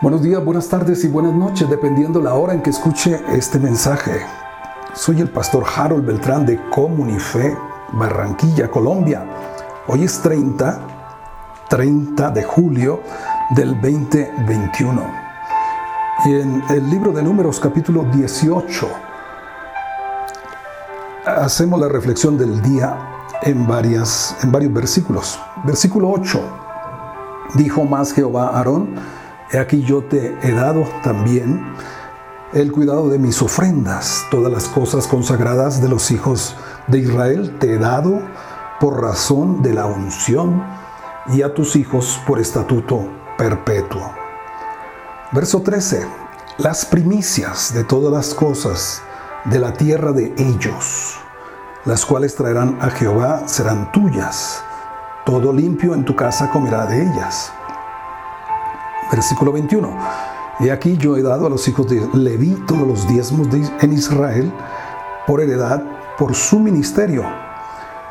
Buenos días, buenas tardes y buenas noches, dependiendo la hora en que escuche este mensaje. Soy el pastor Harold Beltrán de Comunife, Barranquilla, Colombia. Hoy es 30, 30 de julio del 2021. Y en el libro de Números capítulo 18 hacemos la reflexión del día en, varias, en varios versículos. Versículo 8. Dijo más Jehová a Aarón, he aquí yo te he dado también el cuidado de mis ofrendas, todas las cosas consagradas de los hijos de Israel te he dado por razón de la unción y a tus hijos por estatuto perpetuo. Verso 13. Las primicias de todas las cosas de la tierra de ellos, las cuales traerán a Jehová, serán tuyas. Todo limpio en tu casa comerá de ellas. Versículo 21. Y aquí yo he dado a los hijos de Leví todos los diezmos en Israel por heredad, por su ministerio,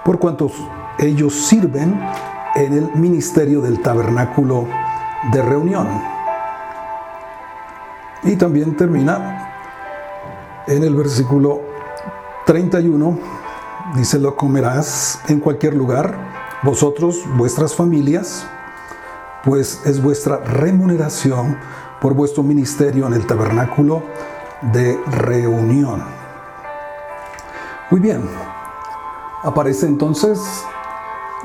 por cuantos ellos sirven en el ministerio del tabernáculo de reunión. Y también termina en el versículo 31, dice, lo comerás en cualquier lugar, vosotros, vuestras familias, pues es vuestra remuneración por vuestro ministerio en el tabernáculo de reunión. Muy bien, aparece entonces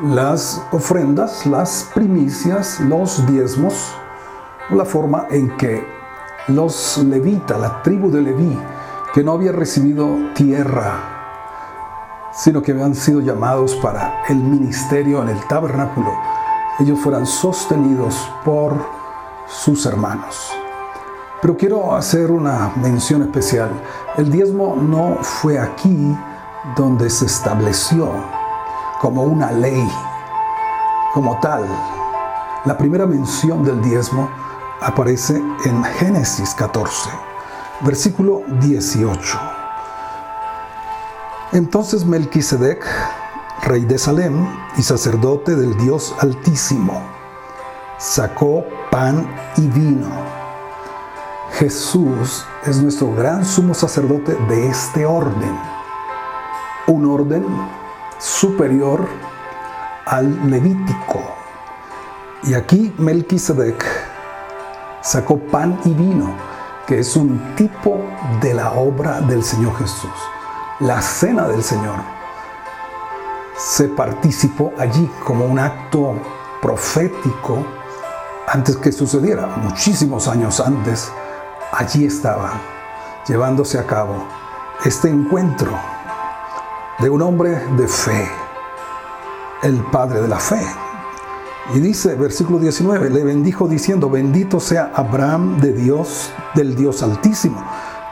las ofrendas, las primicias, los diezmos, la forma en que los levitas, la tribu de Leví, que no había recibido tierra, sino que habían sido llamados para el ministerio en el tabernáculo, ellos fueran sostenidos por sus hermanos. Pero quiero hacer una mención especial. El diezmo no fue aquí donde se estableció como una ley, como tal. La primera mención del diezmo aparece en Génesis 14, versículo 18. Entonces Melquisedec, rey de Salem y sacerdote del Dios Altísimo, sacó pan y vino. Jesús es nuestro gran sumo sacerdote de este orden, un orden superior al levítico. Y aquí Melquisedec sacó pan y vino, que es un tipo de la obra del Señor Jesús. La cena del Señor se participó allí como un acto profético antes que sucediera, muchísimos años antes, allí estaba llevándose a cabo este encuentro de un hombre de fe, el padre de la fe. Y dice, versículo 19, le bendijo diciendo, bendito sea Abraham de Dios, del Dios altísimo,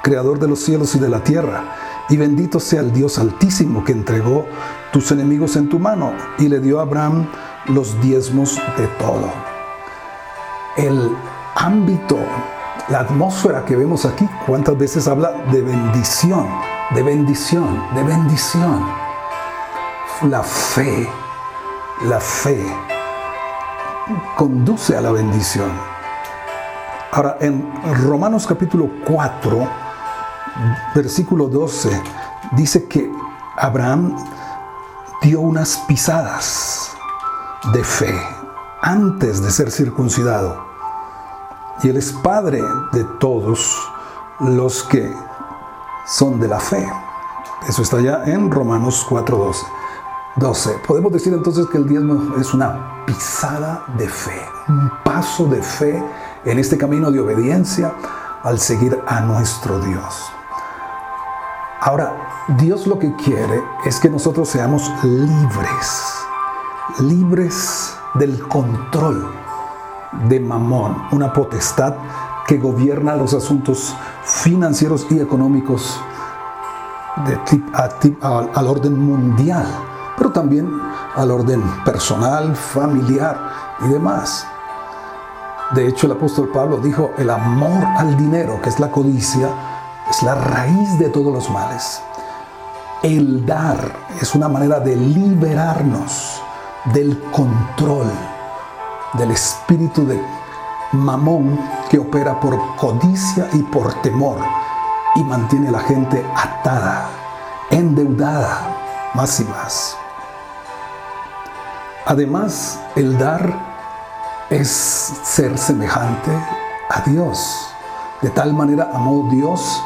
creador de los cielos y de la tierra, y bendito sea el Dios altísimo que entregó tus enemigos en tu mano y le dio a Abraham los diezmos de todo. El ámbito, la atmósfera que vemos aquí, cuántas veces habla de bendición, de bendición, de bendición. La fe, la fe conduce a la bendición. Ahora, en Romanos capítulo 4, versículo 12, dice que Abraham dio unas pisadas de fe antes de ser circuncidado. Y Él es Padre de todos los que son de la fe. Eso está ya en Romanos 4.12. 12. Podemos decir entonces que el diezmo es una pisada de fe, un paso de fe en este camino de obediencia al seguir a nuestro Dios. Ahora, Dios lo que quiere es que nosotros seamos libres, libres del control de Mamón, una potestad que gobierna los asuntos financieros y económicos de al orden mundial, pero también al orden personal, familiar y demás. De hecho, el apóstol Pablo dijo, el amor al dinero, que es la codicia, es la raíz de todos los males. El dar es una manera de liberarnos del control, del espíritu de mamón que opera por codicia y por temor y mantiene a la gente atada, endeudada, más y más. Además, el dar es ser semejante a Dios. De tal manera amó Dios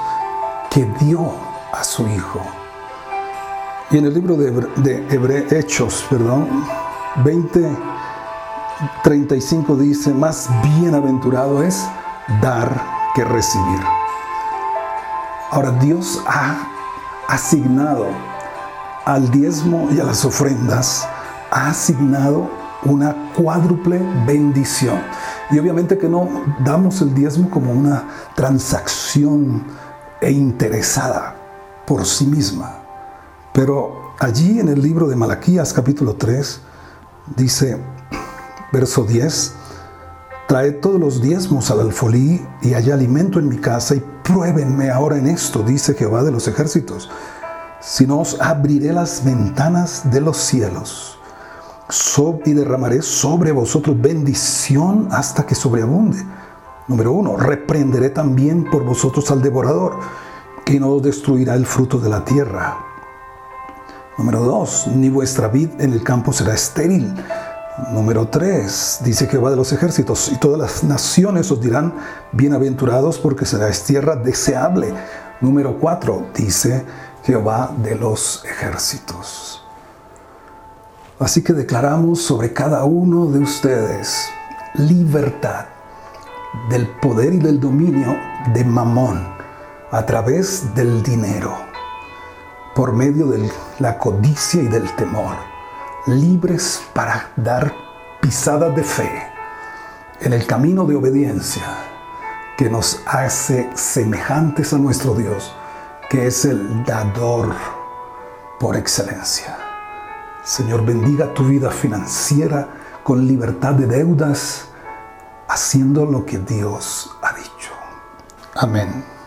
que dio a su Hijo. Y en el libro de, de Hechos, perdón, 20, 35 dice, más bienaventurado es dar que recibir. Ahora Dios ha asignado al diezmo y a las ofrendas, ha asignado una cuádruple bendición. Y obviamente que no damos el diezmo como una transacción e interesada por sí misma. Pero allí en el libro de Malaquías capítulo 3 dice, verso 10, trae todos los diezmos al alfolí y haya alimento en mi casa y pruébenme ahora en esto, dice Jehová de los ejércitos. Si no os abriré las ventanas de los cielos y derramaré sobre vosotros bendición hasta que sobreabunde. Número uno, reprenderé también por vosotros al devorador, que no os destruirá el fruto de la tierra. Número dos, ni vuestra vid en el campo será estéril. Número tres, dice Jehová de los ejércitos, y todas las naciones os dirán bienaventurados porque será tierra deseable. Número cuatro, dice Jehová de los ejércitos. Así que declaramos sobre cada uno de ustedes libertad del poder y del dominio de Mamón a través del dinero, por medio de la codicia y del temor, libres para dar pisadas de fe en el camino de obediencia que nos hace semejantes a nuestro Dios, que es el dador por excelencia. Señor, bendiga tu vida financiera con libertad de deudas, haciendo lo que Dios ha dicho. Amén.